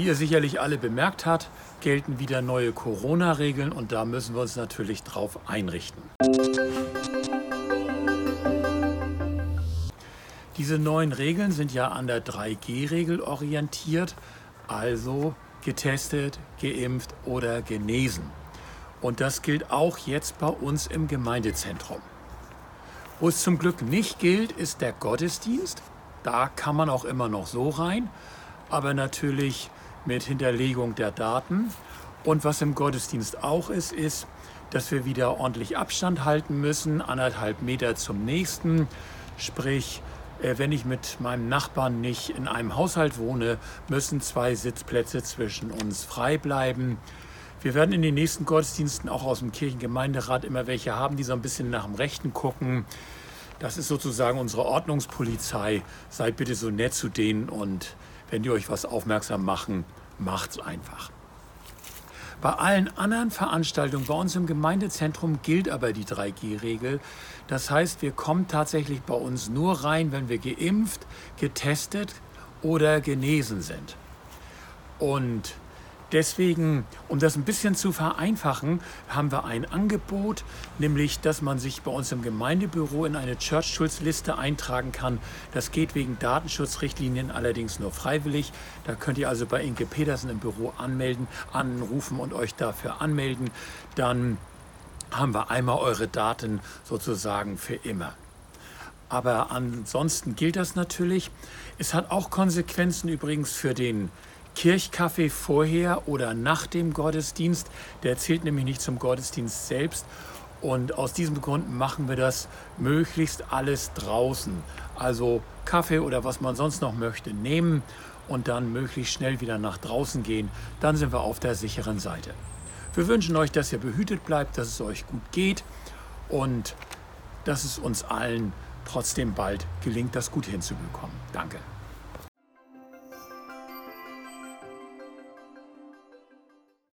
Wie ihr sicherlich alle bemerkt habt, gelten wieder neue Corona-Regeln und da müssen wir uns natürlich drauf einrichten. Diese neuen Regeln sind ja an der 3G-Regel orientiert, also getestet, geimpft oder genesen. Und das gilt auch jetzt bei uns im Gemeindezentrum. Wo es zum Glück nicht gilt, ist der Gottesdienst. Da kann man auch immer noch so rein, aber natürlich mit Hinterlegung der Daten. Und was im Gottesdienst auch ist, ist, dass wir wieder ordentlich Abstand halten müssen, anderthalb Meter zum nächsten. Sprich, äh, wenn ich mit meinem Nachbarn nicht in einem Haushalt wohne, müssen zwei Sitzplätze zwischen uns frei bleiben. Wir werden in den nächsten Gottesdiensten auch aus dem Kirchengemeinderat immer welche haben, die so ein bisschen nach dem Rechten gucken. Das ist sozusagen unsere Ordnungspolizei. Seid bitte so nett zu denen und wenn die euch was aufmerksam machen, macht's einfach. Bei allen anderen Veranstaltungen bei uns im Gemeindezentrum gilt aber die 3G-Regel. Das heißt, wir kommen tatsächlich bei uns nur rein, wenn wir geimpft, getestet oder genesen sind. Und Deswegen, um das ein bisschen zu vereinfachen, haben wir ein Angebot, nämlich, dass man sich bei uns im Gemeindebüro in eine Church Tools Liste eintragen kann. Das geht wegen Datenschutzrichtlinien allerdings nur freiwillig. Da könnt ihr also bei Inke Petersen im Büro anmelden, anrufen und euch dafür anmelden. Dann haben wir einmal eure Daten sozusagen für immer. Aber ansonsten gilt das natürlich. Es hat auch Konsequenzen übrigens für den Kirchkaffee vorher oder nach dem Gottesdienst. Der zählt nämlich nicht zum Gottesdienst selbst. Und aus diesem Grund machen wir das möglichst alles draußen. Also Kaffee oder was man sonst noch möchte nehmen und dann möglichst schnell wieder nach draußen gehen. Dann sind wir auf der sicheren Seite. Wir wünschen euch, dass ihr behütet bleibt, dass es euch gut geht und dass es uns allen trotzdem bald gelingt, das gut hinzubekommen. Danke.